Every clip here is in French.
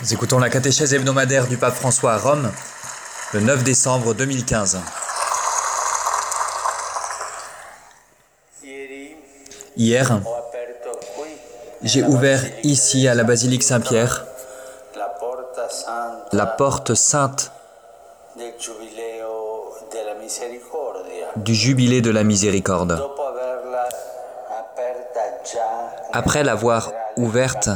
Nous écoutons la catéchèse hebdomadaire du pape François à Rome, le 9 décembre 2015. Hier, j'ai ouvert ici à la basilique Saint-Pierre la porte sainte du jubilé de la miséricorde. Après l'avoir ouverte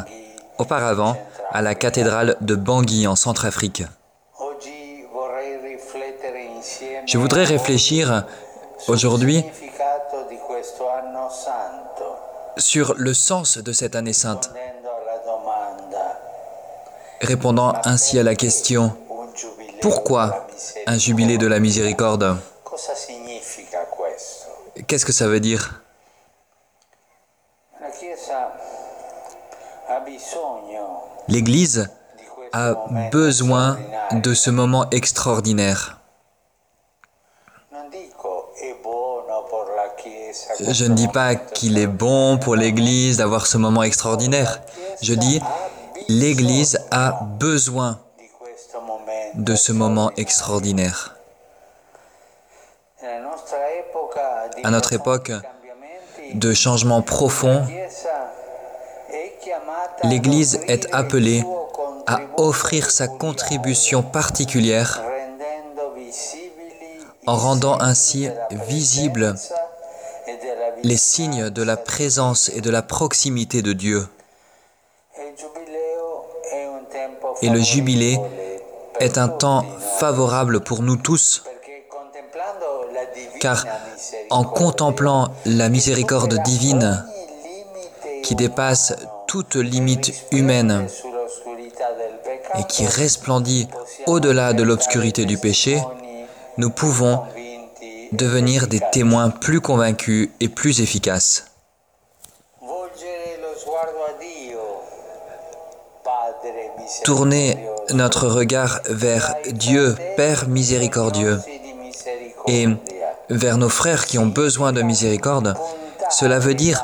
auparavant à la cathédrale de Bangui en Centrafrique. Je voudrais réfléchir aujourd'hui sur le sens de cette année sainte, répondant ainsi à la question pourquoi un jubilé de la miséricorde? Qu'est-ce que ça veut dire? L'Église a besoin de ce moment extraordinaire. Je ne dis pas qu'il est bon pour l'Église d'avoir ce moment extraordinaire. Je dis, l'Église a besoin de ce moment extraordinaire. À notre époque de changement profond, l'Église est appelée à offrir sa contribution particulière en rendant ainsi visibles les signes de la présence et de la proximité de Dieu. Et le jubilé est un temps favorable pour nous tous, car en contemplant la miséricorde divine qui dépasse toute limite humaine et qui resplendit au-delà de l'obscurité du péché, nous pouvons devenir des témoins plus convaincus et plus efficaces. Tourner notre regard vers Dieu, Père miséricordieux, et vers nos frères qui ont besoin de miséricorde, cela veut dire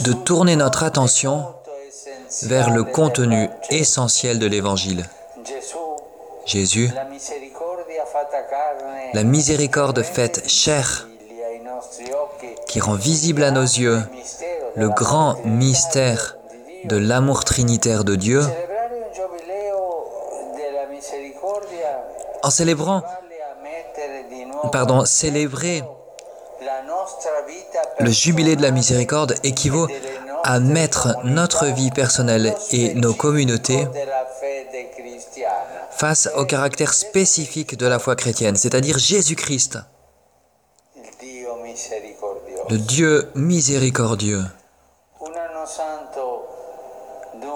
de tourner notre attention vers le contenu essentiel de l'Évangile. Jésus, la miséricorde faite chair, qui rend visible à nos yeux le grand mystère de l'amour trinitaire de Dieu, en célébrant, pardon, célébrer le jubilé de la miséricorde équivaut à mettre notre vie personnelle et nos communautés face au caractère spécifique de la foi chrétienne, c'est-à-dire Jésus-Christ, le Dieu miséricordieux.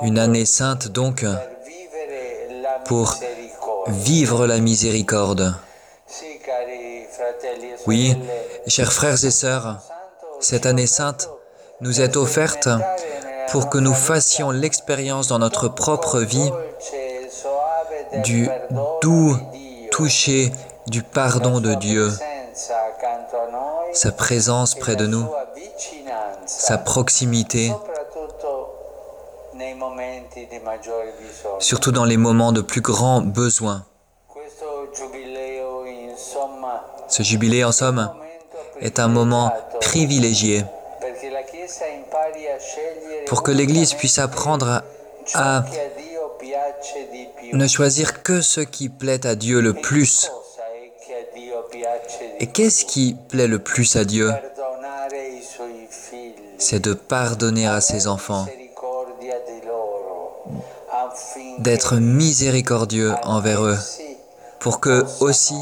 Une année sainte donc pour vivre la miséricorde. Oui, chers frères et sœurs, cette année sainte nous est offerte pour que nous fassions l'expérience dans notre propre vie du doux toucher du pardon de Dieu, sa présence près de nous, sa proximité, surtout dans les moments de plus grand besoin. Ce jubilé, en somme, est un moment privilégié pour que l'Église puisse apprendre à ne choisir que ce qui plaît à Dieu le plus. Et qu'est-ce qui plaît le plus à Dieu? C'est de pardonner à ses enfants, d'être miséricordieux envers eux, pour qu'eux aussi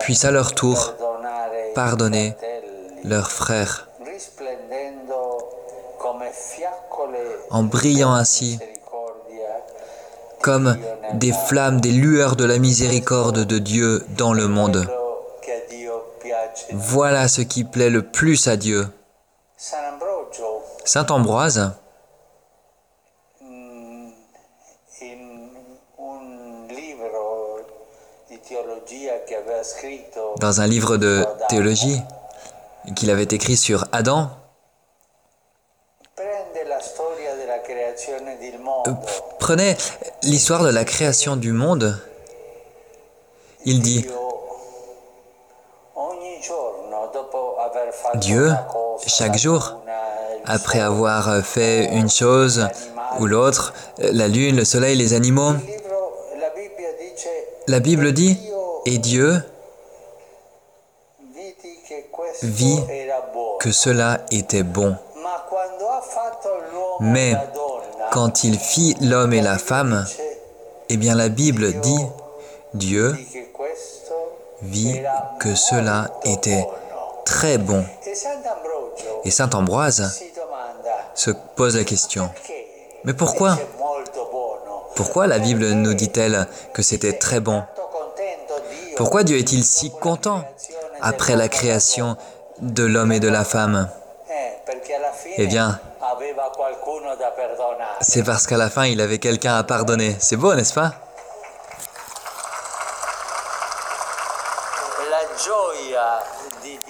puissent à leur tour pardonner leurs frères, en brillant ainsi comme des flammes, des lueurs de la miséricorde de Dieu dans le monde. Voilà ce qui plaît le plus à Dieu. Saint Ambroise, dans un livre de théologie qu'il avait écrit sur Adam, euh, prenez l'histoire de la création du monde. Il dit, Dieu, chaque jour, après avoir fait une chose ou l'autre, la lune, le soleil, les animaux, la Bible dit, et Dieu vit que cela était bon. Mais quand il fit l'homme et la femme, eh bien la Bible dit, Dieu vit que cela était très bon. Et Saint Ambroise se pose la question, mais pourquoi Pourquoi la Bible nous dit-elle que c'était très bon? Pourquoi Dieu est-il si content après la création de l'homme et de la femme? Eh bien, c'est parce qu'à la fin, il avait quelqu'un à pardonner. C'est beau, n'est-ce pas?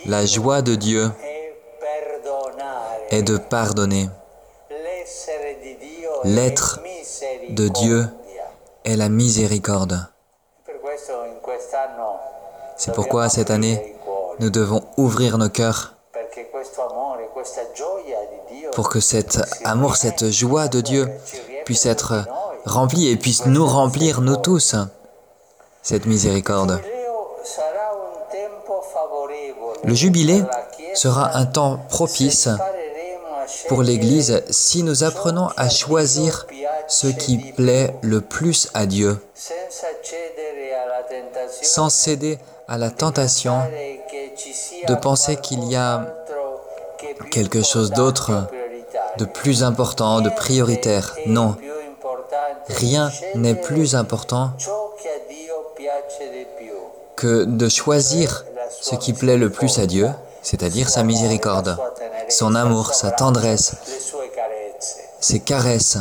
La joie de Dieu est de pardonner. L'être de Dieu est la miséricorde. C'est pourquoi cette année, nous devons ouvrir nos cœurs pour que cet amour, cette joie de Dieu puisse être remplie et puisse nous remplir, nous tous, cette miséricorde. Le jubilé sera un temps propice pour l'Église si nous apprenons à choisir ce qui plaît le plus à Dieu, sans céder à la tentation de penser qu'il y a quelque chose d'autre, de plus important, de prioritaire. Non, rien n'est plus important que de choisir ce qui plaît le plus à Dieu, c'est-à-dire sa miséricorde, son amour, sa tendresse, ses caresses.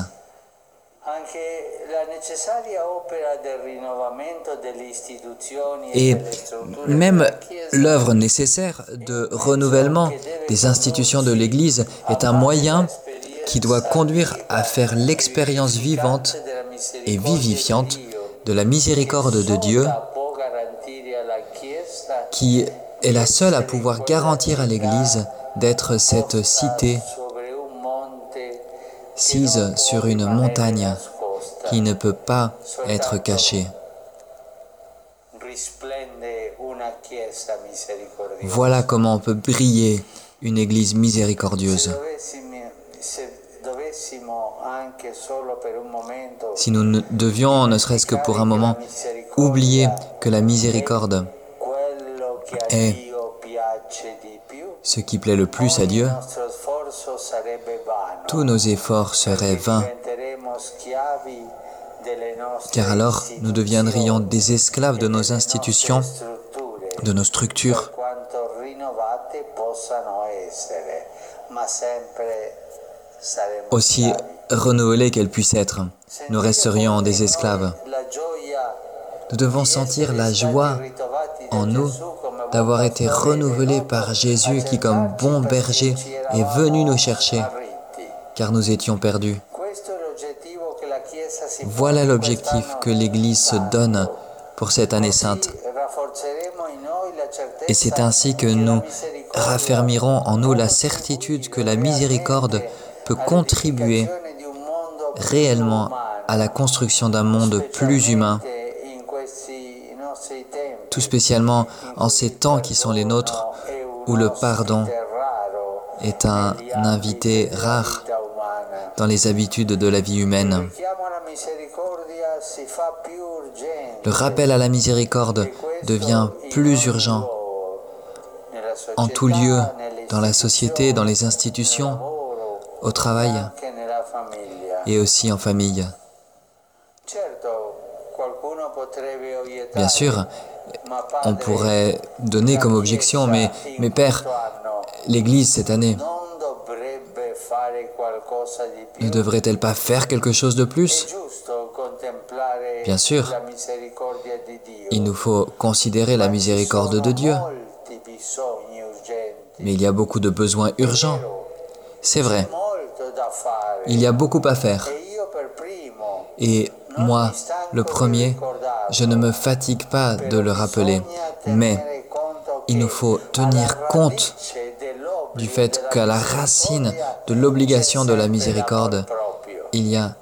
Et même l'œuvre nécessaire de renouvellement des institutions de l'Église est un moyen qui doit conduire à faire l'expérience vivante et vivifiante de la miséricorde de Dieu qui est la seule à pouvoir garantir à l'Église d'être cette cité sise sur une montagne qui ne peut pas être cachée. Voilà comment on peut briller une Église miséricordieuse. Si nous devions, ne serait-ce que pour un moment, oublier que la miséricorde est ce qui plaît le plus à Dieu, tous nos efforts seraient vains, car alors nous deviendrions des esclaves de nos institutions, de nos structures, aussi renouvelées qu'elles puissent être. Nous resterions des esclaves. Nous devons sentir la joie en nous d'avoir été renouvelés par Jésus qui, comme bon berger, est venu nous chercher, car nous étions perdus. Voilà l'objectif que l'Église se donne pour cette année sainte. Et c'est ainsi que nous raffermirons en nous la certitude que la miséricorde peut contribuer réellement à la construction d'un monde plus humain, tout spécialement en ces temps qui sont les nôtres, où le pardon est un invité rare dans les habitudes de la vie humaine. Le rappel à la miséricorde devient plus urgent en tout lieu, dans la société, dans les institutions, au travail et aussi en famille. Bien sûr, on pourrait donner comme objection, mais, mes pères, l'Église cette année ne devrait-elle pas faire quelque chose de plus? Bien sûr, il nous faut considérer la miséricorde de Dieu. Mais il y a beaucoup de besoins urgents. C'est vrai. Il y a beaucoup à faire. Et moi, le premier, je ne me fatigue pas de le rappeler. Mais il nous faut tenir compte du fait qu'à la racine de l'obligation de la miséricorde, il y a...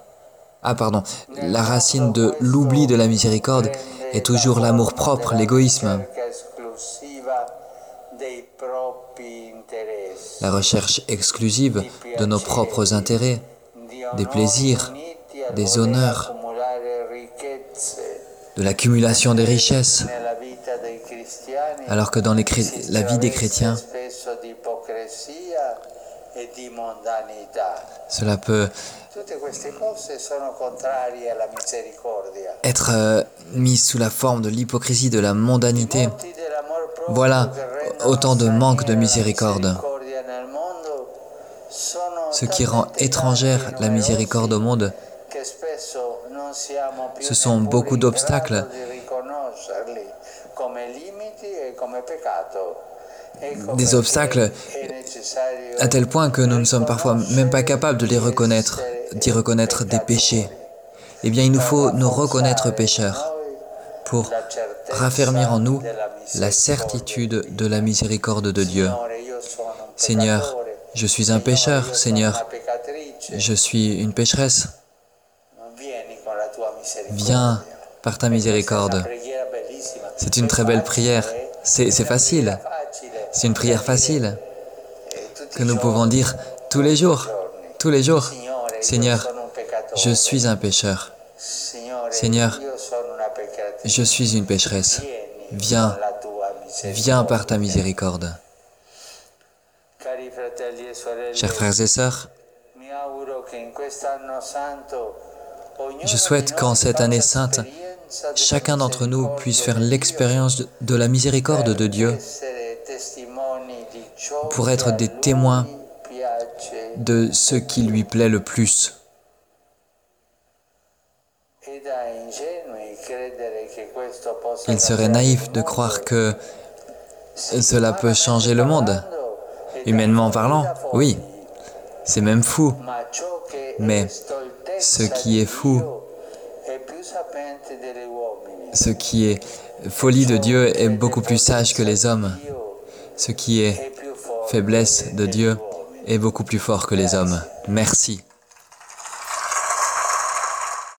Ah pardon, la racine de l'oubli de la miséricorde est toujours l'amour propre, l'égoïsme, la recherche exclusive de nos propres intérêts, des plaisirs, des honneurs, de l'accumulation des richesses, alors que dans la vie des chrétiens, cela peut être euh, mis sous la forme de l'hypocrisie, de la mondanité. Voilà autant de manque de miséricorde. Ce qui rend étrangère la miséricorde au monde, ce sont beaucoup d'obstacles des obstacles à tel point que nous ne sommes parfois même pas capables de les reconnaître, d'y reconnaître des péchés. Eh bien, il nous faut nous reconnaître pécheurs pour raffermir en nous la certitude de la miséricorde de Dieu. Seigneur, je suis un pécheur, Seigneur, je suis une pécheresse. Viens par ta miséricorde. C'est une très belle prière. C'est facile. C'est une prière facile que nous pouvons dire tous les jours, tous les jours. Seigneur, je suis un pécheur. Seigneur, je suis une pécheresse. Viens, viens par ta miséricorde. Chers frères et sœurs, je souhaite qu'en cette année sainte, chacun d'entre nous puisse faire l'expérience de la miséricorde de Dieu pour être des témoins de ce qui lui plaît le plus. Il serait naïf de croire que cela peut changer le monde. Humainement parlant, oui, c'est même fou. Mais ce qui est fou, ce qui est folie de Dieu est beaucoup plus sage que les hommes. Ce qui est faiblesse de Dieu est beaucoup plus fort que les hommes. Merci.